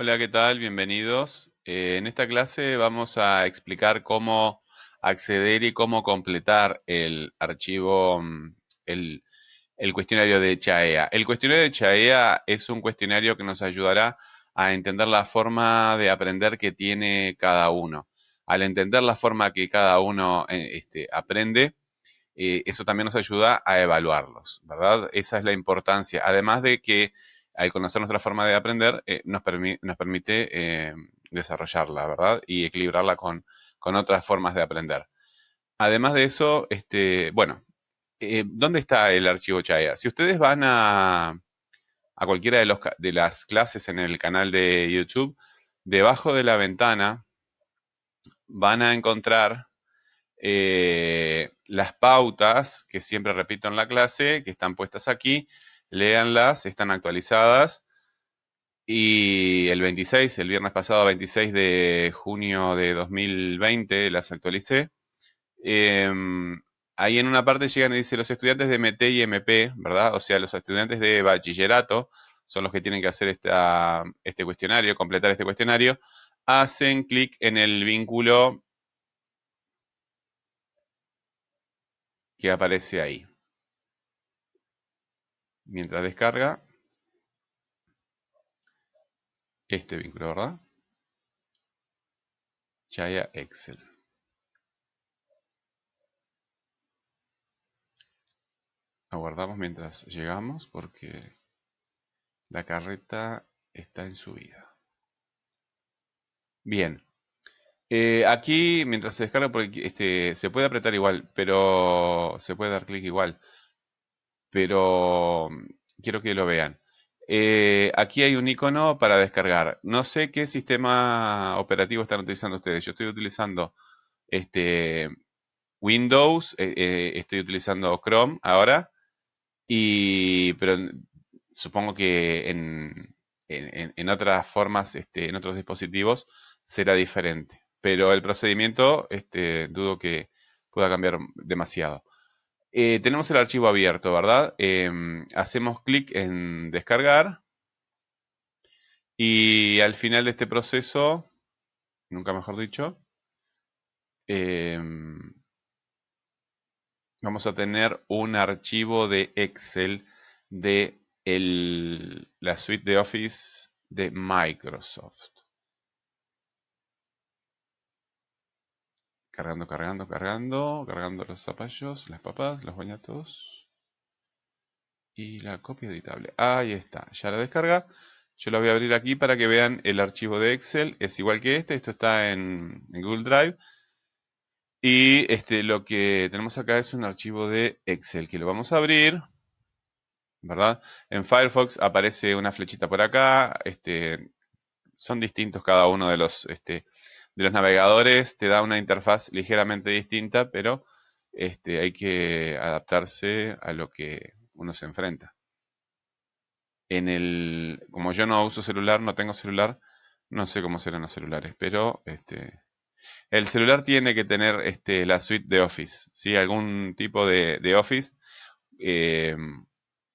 Hola, ¿qué tal? Bienvenidos. Eh, en esta clase vamos a explicar cómo acceder y cómo completar el archivo, mm, el, cuestionario de CHAEA. El cuestionario de CHAEA es un cuestionario que nos ayudará a entender la forma de aprender que tiene cada uno. Al entender la forma que cada uno eh, este, aprende, eh, eso también nos ayuda a evaluarlos, ¿verdad? Esa es la importancia. Además de que al conocer nuestra forma de aprender, eh, nos, permite eh, desarrollarla, ¿verdad? Y equilibrarla con, otras formas de aprender. Además de eso, este, bueno, eh, ¿dónde está el archivo Chaya? Si ustedes van a, a cualquiera de, los, de las clases en el canal de YouTube, debajo de la ventana van a encontrar las pautas que siempre repito en la clase, que están puestas aquí, léanlas, están actualizadas. Y el 26, el viernes pasado, 26 de junio de 2020, las actualicé. Em, ahí en una parte llegan y dice los estudiantes de MT y MP, ¿verdad? O sea, los estudiantes de bachillerato son los que tienen que hacer esta, este cuestionario, completar este cuestionario. Hacen clic en el vínculo que aparece ahí mientras descarga este vínculo, ¿verdad? Chaya Excel. Aguardamos mientras llegamos porque la carreta está en subida. Bien. Eh, aquí, mientras se descarga, este, se puede apretar igual, pero se puede dar clic igual pero quiero que lo vean. Eh, aquí hay un icono para descargar. No sé qué sistema operativo están utilizando ustedes. Yo estoy utilizando este Windows, eh, eh, estoy utilizando Chrome ahora, y, pero supongo que en, en, otras formas, este, en otros dispositivos, será diferente. Pero el procedimiento, este, dudo que pueda cambiar demasiado. Eh, tenemos el archivo abierto, ¿verdad? Em, hacemos clic en descargar y al final de este proceso, nunca mejor dicho, em, vamos a tener un archivo de Excel de la suite de Office de Microsoft. Cargando, cargando, cargando, cargando los zapallos, las papas, los bañatos. Y la copia editable. Ahí está, ya la descarga. Yo la voy a abrir aquí para que vean el archivo de Excel. Es igual que este, esto está en, Google Drive. Y este, lo que tenemos acá es un archivo de Excel que lo vamos a abrir. ¿Verdad? En Firefox aparece una flechita por acá. Este, son distintos cada uno de los este, de los navegadores te da una interfaz ligeramente distinta, pero este, hay que adaptarse a lo que uno se enfrenta. En el, como yo no uso celular, no tengo celular, no sé cómo serán los celulares, pero este, el celular tiene que tener este, la suite de Office, ¿sí? algún tipo de, Office eh,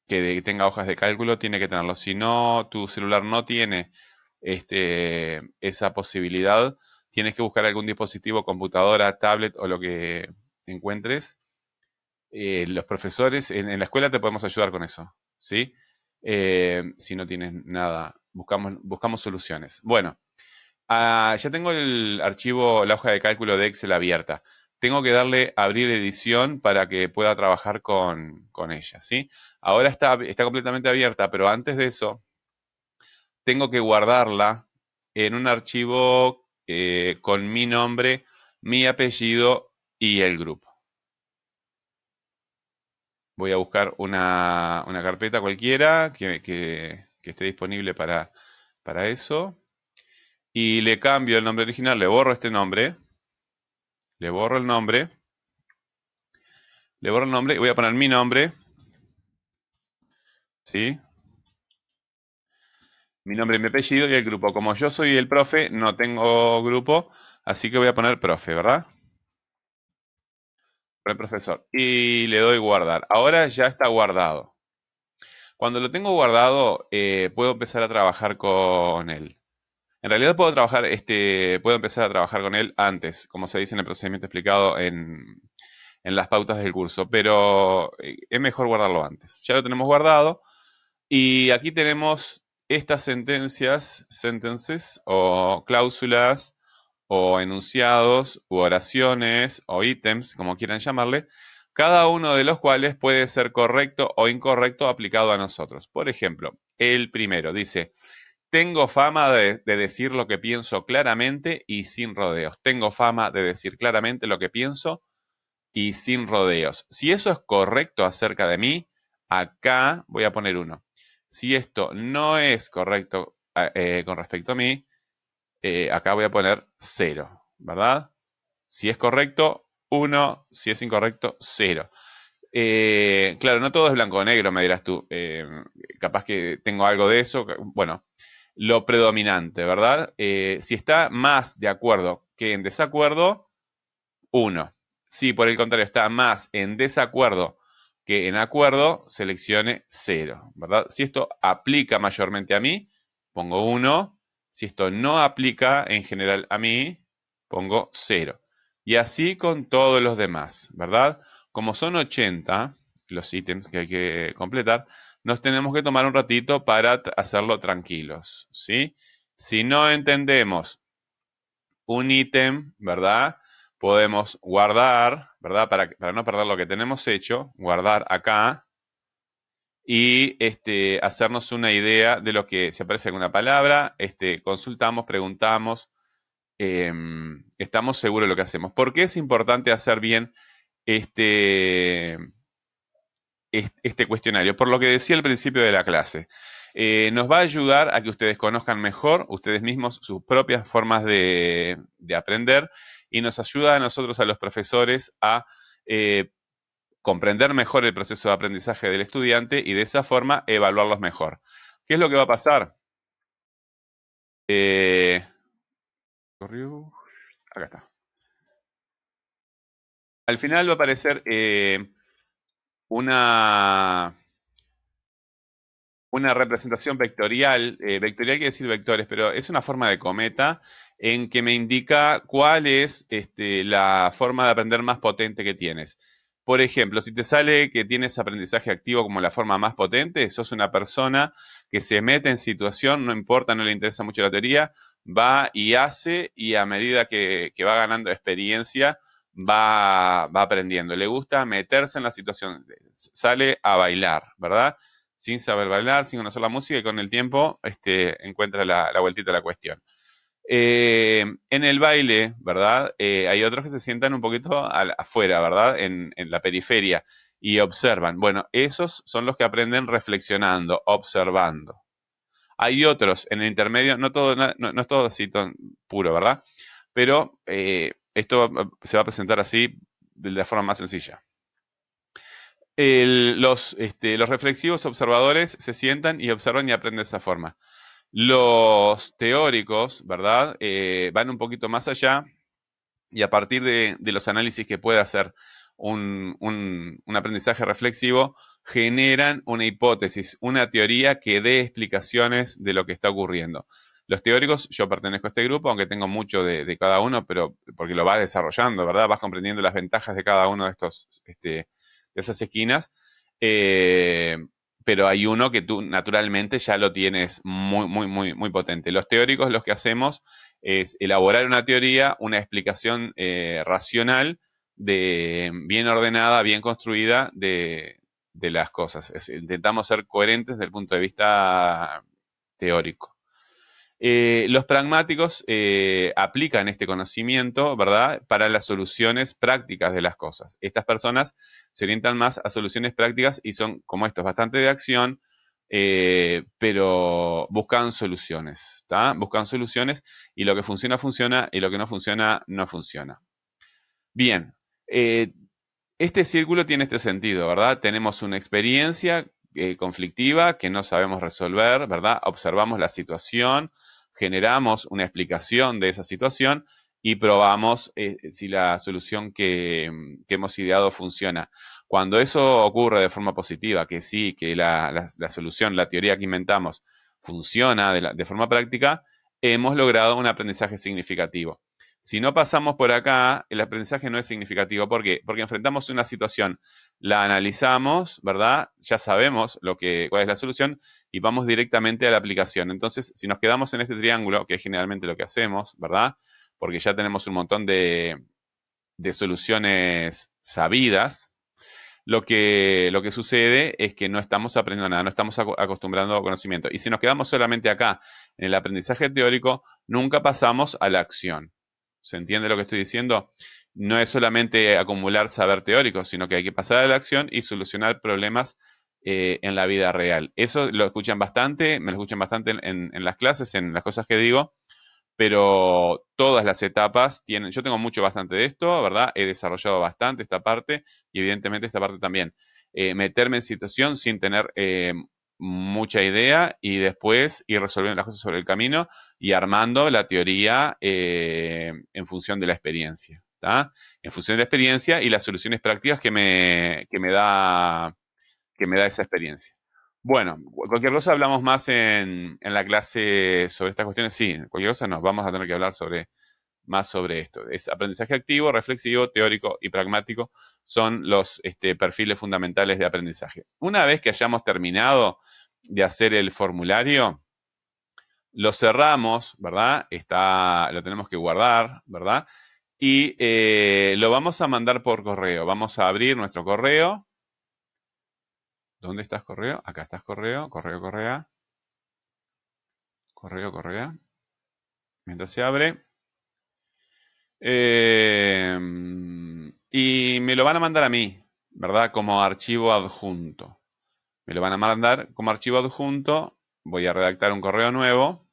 que tenga hojas de cálculo tiene que tenerlo. Si no, tu celular no tiene este, esa posibilidad, tienes que buscar algún dispositivo, computadora, tablet o lo que encuentres. Eh, los profesores en, la escuela te podemos ayudar con eso, ¿sí? Eh, si no tienes nada, buscamos, soluciones. Bueno, ah, ya tengo el archivo, la hoja de cálculo de Excel abierta. Tengo que darle abrir edición para que pueda trabajar con, ella, ¿sí? Ahora está, está completamente abierta, pero antes de eso, tengo que guardarla en un archivo eh, con mi nombre, mi apellido y el grupo. Voy a buscar una, carpeta cualquiera que, esté disponible para, para eso. Y le cambio el nombre original, le borro este nombre. Le borro el nombre. Le borro el nombre y voy a poner mi nombre. ¿Sí? Mi nombre y mi apellido y el grupo. Como yo soy el profe, no tengo grupo, así que voy a poner profe, ¿verdad? El profesor. Y le doy guardar. Ahora ya está guardado. Cuando lo tengo guardado, eh, puedo empezar a trabajar con él. En realidad puedo trabajar, este, puedo empezar a trabajar con él antes, como se dice en el procedimiento explicado en, en las pautas del curso, pero eh, es mejor guardarlo antes. Ya lo tenemos guardado y aquí tenemos estas sentencias, sentences o cláusulas o enunciados u oraciones o ítems, como quieran llamarle, cada uno de los cuales puede ser correcto o incorrecto aplicado a nosotros. Por ejemplo, el primero dice, tengo fama de, de, decir lo que pienso claramente y sin rodeos. Tengo fama de decir claramente lo que pienso y sin rodeos. Si eso es correcto acerca de mí, acá voy a poner uno. Si esto no es correcto eh, con respecto a mí, eh, acá voy a poner cero, ¿verdad? Si es correcto, 1, si es incorrecto, 0. Eh, claro, no todo es blanco o negro, me dirás tú. capaz que tengo algo de eso. Bueno, lo predominante, ¿verdad? si está más de acuerdo que en desacuerdo, 1. Si por el contrario está más en desacuerdo que en acuerdo, seleccione 0, ¿verdad? Si esto aplica mayormente a mí, pongo 1. Si esto no aplica en general a mí, pongo 0. Y así con todos los demás, ¿verdad? Como son 80 los ítems que hay que completar, nos tenemos que tomar un ratito para hacerlo tranquilos, ¿sí? Si no entendemos un ítem, ¿verdad? Podemos guardar, ¿verdad? Para, no perder lo que tenemos hecho, guardar acá y este, hacernos una idea de lo que se aparece alguna palabra, este, consultamos, preguntamos, em, estamos seguros de lo que hacemos. ¿Por qué es importante hacer bien este, este cuestionario? Por lo que decía al principio de la clase. Eh, nos va a ayudar a que ustedes conozcan mejor, ustedes mismos, sus propias formas de, de aprender y nos ayuda a nosotros, a los profesores, a eh, comprender mejor el proceso de aprendizaje del estudiante y de esa forma evaluarlos mejor. ¿Qué es lo que va a pasar? Eh, acá está. Al final va a aparecer eh, una, una representación vectorial. vectorial quiere decir vectores, pero es una forma de cometa en que me indica cuál es este, la forma de aprender más potente que tienes. Por ejemplo, si te sale que tienes aprendizaje activo como la forma más potente, sos una persona que se mete en situación, no importa, no le interesa mucho la teoría, va y hace y a medida que, va ganando experiencia, va, aprendiendo. Le gusta meterse en la situación, sale a bailar, ¿verdad? Sin saber bailar, sin conocer la música y con el tiempo este, encuentra la, la vueltita a la cuestión. Eh, en el baile, ¿verdad? Eh, hay otros que se sientan un poquito afuera, ¿verdad? En, la periferia y observan. Bueno, esos son los que aprenden reflexionando, observando. Hay otros en el intermedio, no, todo, no, es todo así tan puro, ¿verdad? Pero eh, esto se va a presentar así de la forma más sencilla. los, este, los reflexivos observadores se sientan y observan y aprenden de esa forma. Los teóricos, ¿verdad? Eh, van un poquito más allá y a partir de, los análisis que puede hacer un, aprendizaje reflexivo, generan una hipótesis, una teoría que dé explicaciones de lo que está ocurriendo. Los teóricos, yo pertenezco a este grupo, aunque tengo mucho de, cada uno, pero porque lo vas desarrollando, ¿verdad? Vas comprendiendo las ventajas de cada uno de estos, este, de esas esquinas. Eh, pero hay uno que tú naturalmente ya lo tienes muy, muy, muy, muy potente. Los teóricos lo que hacemos es elaborar una teoría, una explicación eh, racional, de, bien ordenada, bien construida de, las cosas. intentamos ser coherentes desde el punto de vista teórico. Eh, los pragmáticos eh, aplican este conocimiento, ¿verdad?, para las soluciones prácticas de las cosas. Estas personas se orientan más a soluciones prácticas y son, como estos, bastante de acción, eh, pero buscan soluciones, ¿está? Buscan soluciones y lo que funciona, funciona y lo que no funciona, no funciona. Bien, este círculo tiene este sentido, ¿verdad? Tenemos una experiencia conflictiva que no sabemos resolver, ¿verdad? Observamos la situación, generamos una explicación de esa situación y probamos eh, si la solución que, hemos ideado funciona. Cuando eso ocurre de forma positiva, que sí, que la, solución, la teoría que inventamos funciona de, forma práctica, hemos logrado un aprendizaje significativo. Si no pasamos por acá, el aprendizaje no es significativo. ¿Por qué? Porque enfrentamos una situación, la analizamos, ¿verdad? Ya sabemos lo que, cuál es la solución y vamos directamente a la aplicación. Entonces, si nos quedamos en este triángulo, que es generalmente lo que hacemos, ¿verdad? Porque ya tenemos un montón de, soluciones sabidas, lo que, lo que sucede es que no estamos aprendiendo nada, no estamos acostumbrando a conocimiento. Y si nos quedamos solamente acá en el aprendizaje teórico, nunca pasamos a la acción. ¿Se entiende lo que estoy diciendo? No es solamente acumular saber teórico, sino que hay que pasar a la acción y solucionar problemas eh, en la vida real. Eso lo escuchan bastante, me lo escuchan bastante en, las clases, en las cosas que digo, pero todas las etapas tienen, yo tengo mucho bastante de esto, ¿verdad? He desarrollado bastante esta parte y evidentemente esta parte también. Eh, meterme en situación sin tener eh, mucha idea y después ir resolviendo las cosas sobre el camino y armando la teoría eh, en función de la experiencia, ¿está? En función de la experiencia y las soluciones prácticas que me, que me, da, que me da esa experiencia. Bueno, cualquier cosa hablamos más en, la clase sobre estas cuestiones. Sí, cualquier cosa nos vamos a tener que hablar sobre más sobre esto. Es aprendizaje activo, reflexivo, teórico y pragmático son los este, perfiles fundamentales de aprendizaje. Una vez que hayamos terminado de hacer el formulario, lo cerramos, ¿verdad? Está, lo tenemos que guardar, ¿verdad? Y eh, lo vamos a mandar por correo. Vamos a abrir nuestro correo ¿Dónde estás, correo? Acá estás, correo, correo, correa. Correo, correa. Mientras se abre. Em, y me lo van a mandar a mí, ¿verdad? Como archivo adjunto. Me lo van a mandar como archivo adjunto. Voy a redactar un correo nuevo.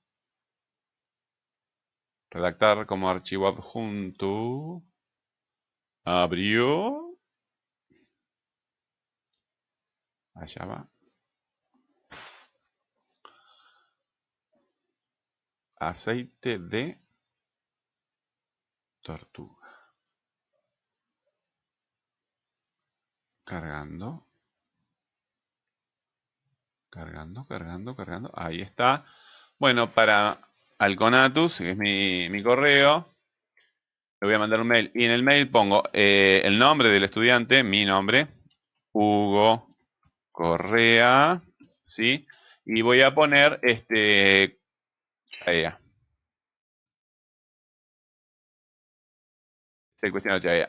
Redactar como archivo adjunto. Abrió. Allá va. Aceite de tortuga. Cargando. Cargando, cargando, cargando. Ahí está. Bueno, para Alconatus, que es mi, correo, le voy a mandar un mail. Y en el mail pongo eh, el nombre del estudiante, mi nombre, Hugo Correa, ¿sí? Y voy a poner este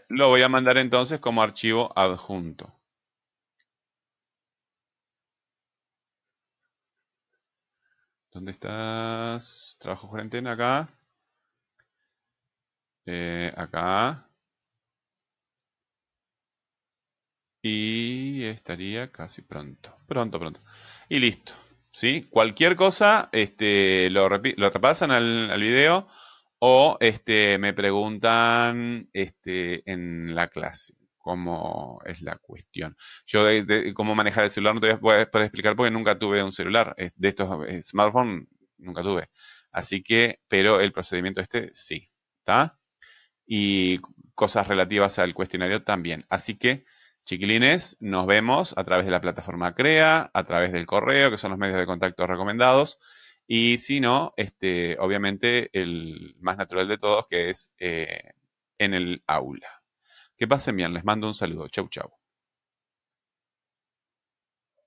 Lo voy a mandar entonces como archivo adjunto. ¿Dónde estás? Trabajo cuarentena acá. Eh, acá. Y estaría casi pronto. Pronto, pronto. Y listo. ¿Sí? Cualquier cosa, este, lo, lo repasan al, video o este, me preguntan este, en la clase cómo es la cuestión. Yo de, cómo manejar el celular no te voy a poder explicar porque nunca tuve un celular. De estos eh, smartphones nunca tuve. Así que, pero el procedimiento este sí. ¿Está? Y cosas relativas al cuestionario también. Así que Chiquilines, nos vemos a través de la plataforma CREA, a través del correo, que son los medios de contacto recomendados. Y si no, este, obviamente el más natural de todos, que es eh, en el aula. Que pasen bien, les mando un saludo. Chau, chau.